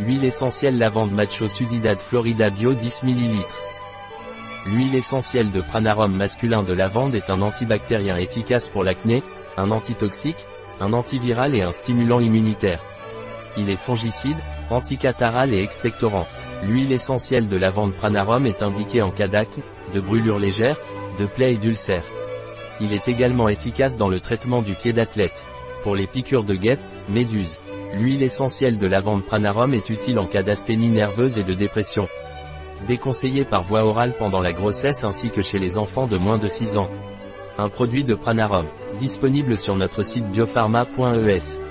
Huile essentielle lavande macho sudidad florida bio 10 ml. L'huile essentielle de pranarum masculin de lavande est un antibactérien efficace pour l'acné, un antitoxique, un antiviral et un stimulant immunitaire. Il est fongicide, anticataral et expectorant. L'huile essentielle de lavande pranarum est indiquée en cas d'acne, de brûlures légères, de plaies et d'ulcères. Il est également efficace dans le traitement du pied d'athlète. Pour les piqûres de guêpes, méduses. L'huile essentielle de lavande pranarum est utile en cas d'aspénie nerveuse et de dépression. Déconseillé par voie orale pendant la grossesse ainsi que chez les enfants de moins de 6 ans. Un produit de pranarum, disponible sur notre site biopharma.es.